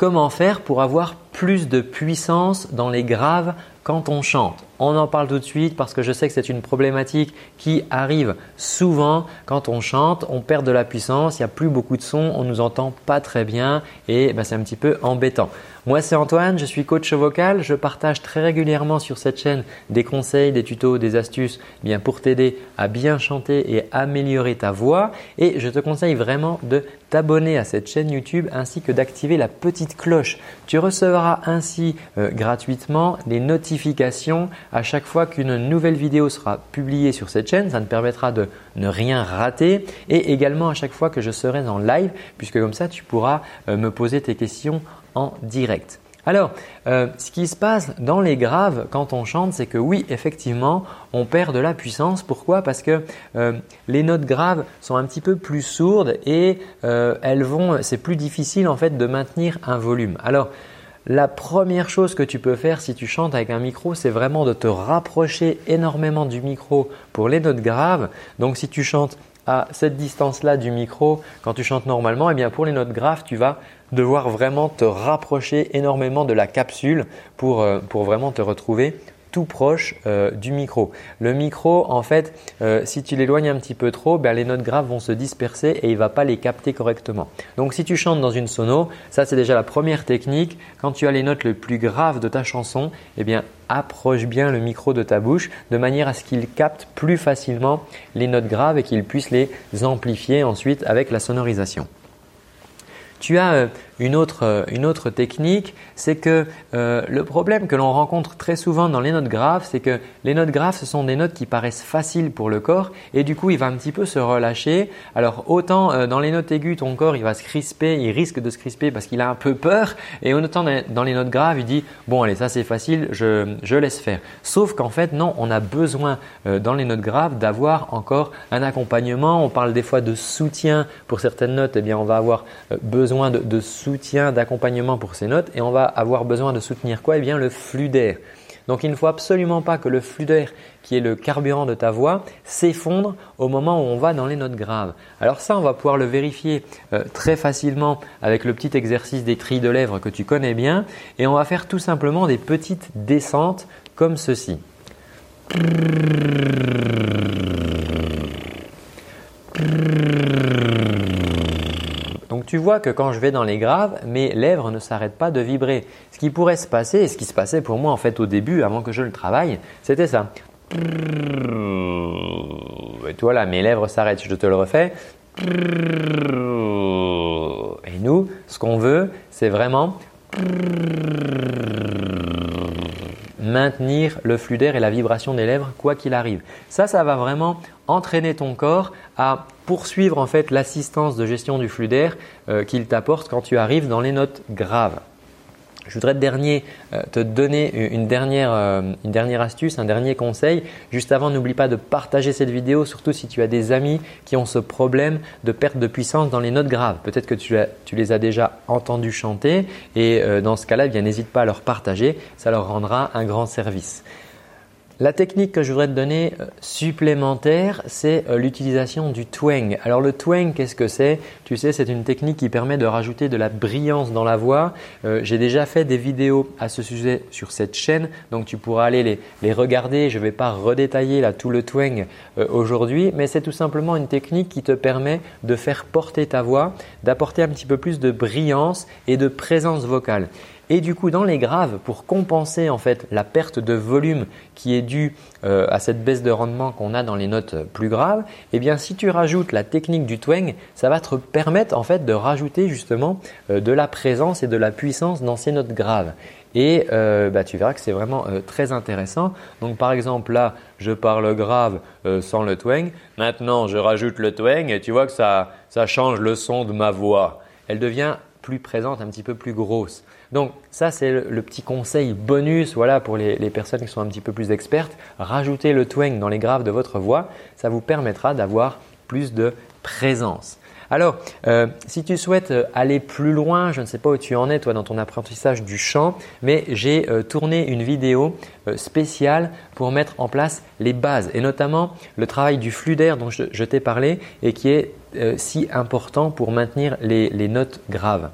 Comment faire pour avoir plus de puissance dans les graves quand on chante On en parle tout de suite parce que je sais que c'est une problématique qui arrive souvent quand on chante. On perd de la puissance, il n'y a plus beaucoup de son, on ne nous entend pas très bien et ben, c'est un petit peu embêtant. Moi, c'est Antoine, je suis coach vocal. Je partage très régulièrement sur cette chaîne des conseils, des tutos, des astuces bien pour t'aider à bien chanter et améliorer ta voix. Et je te conseille vraiment de t'abonner à cette chaîne YouTube ainsi que d'activer la petite cloche. Tu recevras ainsi euh, gratuitement les notifications à chaque fois qu'une nouvelle vidéo sera publiée sur cette chaîne. Ça te permettra de ne rien rater et également à chaque fois que je serai en live puisque comme ça tu pourras euh, me poser tes questions en direct. Alors, euh, ce qui se passe dans les graves quand on chante, c'est que oui, effectivement, on perd de la puissance. Pourquoi? Parce que euh, les notes graves sont un petit peu plus sourdes et euh, elles vont, c'est plus difficile en fait de maintenir un volume. Alors, la première chose que tu peux faire si tu chantes avec un micro, c'est vraiment de te rapprocher énormément du micro pour les notes graves. Donc, si tu chantes à cette distance-là du micro, quand tu chantes normalement, eh bien pour les notes graves, tu vas devoir vraiment te rapprocher énormément de la capsule pour, euh, pour vraiment te retrouver tout proche euh, du micro. Le micro, en fait, euh, si tu l'éloignes un petit peu trop, ben, les notes graves vont se disperser et il ne va pas les capter correctement. Donc si tu chantes dans une sono, ça c'est déjà la première technique. Quand tu as les notes les plus graves de ta chanson, eh bien approche bien le micro de ta bouche de manière à ce qu'il capte plus facilement les notes graves et qu'il puisse les amplifier ensuite avec la sonorisation. Tu as euh, une autre, euh, une autre technique, c'est que euh, le problème que l'on rencontre très souvent dans les notes graves, c'est que les notes graves, ce sont des notes qui paraissent faciles pour le corps et du coup, il va un petit peu se relâcher. Alors autant dans les notes aiguës, ton corps, il va se crisper, il risque de se crisper parce qu'il a un peu peur et autant dans les notes graves, il dit bon allez, ça c'est facile, je, je laisse faire. Sauf qu'en fait, non, on a besoin dans les notes graves d'avoir encore un accompagnement. On parle des fois de soutien pour certaines notes, eh bien on va avoir besoin besoin de, soutien, d'accompagnement pour ces notes et on va avoir besoin de soutenir quoi? Eh bien le flux d'air. Donc il ne faut absolument pas que le flux d'air, qui est le carburant de ta voix, s'effondre au moment où on va dans les notes graves. Alors ça, on va pouvoir le vérifier euh, très facilement avec le petit exercice des trilles de lèvres que tu connais bien. Et on va faire tout simplement des petites descentes comme ceci. Tu vois que quand je vais dans les graves, mes lèvres ne s'arrêtent pas de vibrer. Ce qui pourrait se passer, et ce qui se passait pour moi en fait au début, avant que je le travaille, c'était ça. Et toi là, mes lèvres s'arrêtent, je te le refais. Et nous, ce qu'on veut, c'est vraiment maintenir le flux d'air et la vibration des lèvres quoi qu'il arrive. Ça, ça va vraiment entraîner ton corps à poursuivre en fait l'assistance de gestion du flux d'air euh, qu'il t'apporte quand tu arrives dans les notes graves. Je voudrais dernier, euh, te donner une dernière, euh, une dernière astuce, un dernier conseil. Juste avant, n'oublie pas de partager cette vidéo, surtout si tu as des amis qui ont ce problème de perte de puissance dans les notes graves. Peut-être que tu, les as déjà entendus chanter et dans ce cas-là, eh n'hésite pas à leur partager, ça leur rendra un grand service. La technique que je voudrais te donner euh, supplémentaire, c'est euh, l'utilisation du twang. Alors le twang, qu'est-ce que c'est? Tu sais, c'est une technique qui permet de rajouter de la brillance dans la voix. Euh, j'ai déjà fait des vidéos à ce sujet sur cette chaîne, donc tu pourras aller les, regarder. Je ne vais pas redétailler là tout le twang aujourd'hui, mais c'est tout simplement une technique qui te permet de faire porter ta voix, d'apporter un petit peu plus de brillance et de présence vocale. Et du coup, dans les graves, pour compenser en fait la perte de volume qui est due euh, à cette baisse de rendement qu'on a dans les notes plus graves, eh bien si tu rajoutes la technique du twang, ça va te permettre en fait de rajouter justement euh, de la présence et de la puissance dans ces notes graves. Et euh, bah, tu verras que c'est vraiment très intéressant. Donc par exemple là, je parle grave sans le twang. Maintenant, je rajoute le twang et tu vois que ça, ça change le son de ma voix. Elle devient plus présente, un petit peu plus grosse. Donc ça c'est le, petit conseil bonus voilà, pour les, personnes qui sont un petit peu plus expertes. Rajoutez le twang dans les graves de votre voix, ça vous permettra d'avoir plus de présence. Alors, euh, si tu souhaites euh, aller plus loin, je ne sais pas où tu en es toi dans ton apprentissage du chant, mais j'ai euh, tourné une vidéo spéciale pour mettre en place les bases et notamment le travail du flux d'air dont je, t'ai parlé et qui est si important pour maintenir les notes graves.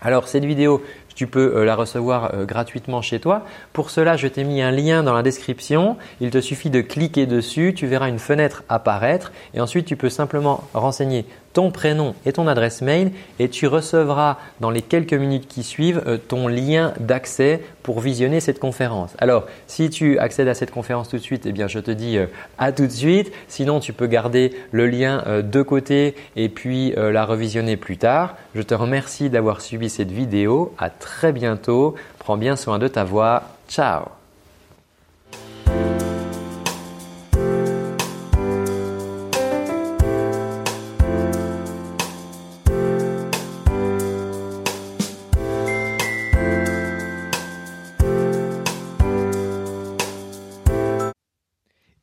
Alors cette vidéo, tu peux euh, la recevoir euh, gratuitement chez toi. Pour cela, je t'ai mis un lien dans la description. Il te suffit de cliquer dessus, tu verras une fenêtre apparaître et ensuite tu peux simplement renseigner ton prénom et ton adresse mail et tu recevras dans les quelques minutes qui suivent euh, ton lien d'accès pour visionner cette conférence. Alors, si tu accèdes à cette conférence tout de suite, eh bien, je te dis à tout de suite. Sinon, tu peux garder le lien de côté et puis la revisionner plus tard. Je te remercie d'avoir suivi cette vidéo. À très bientôt. Prends bien soin de ta voix. Ciao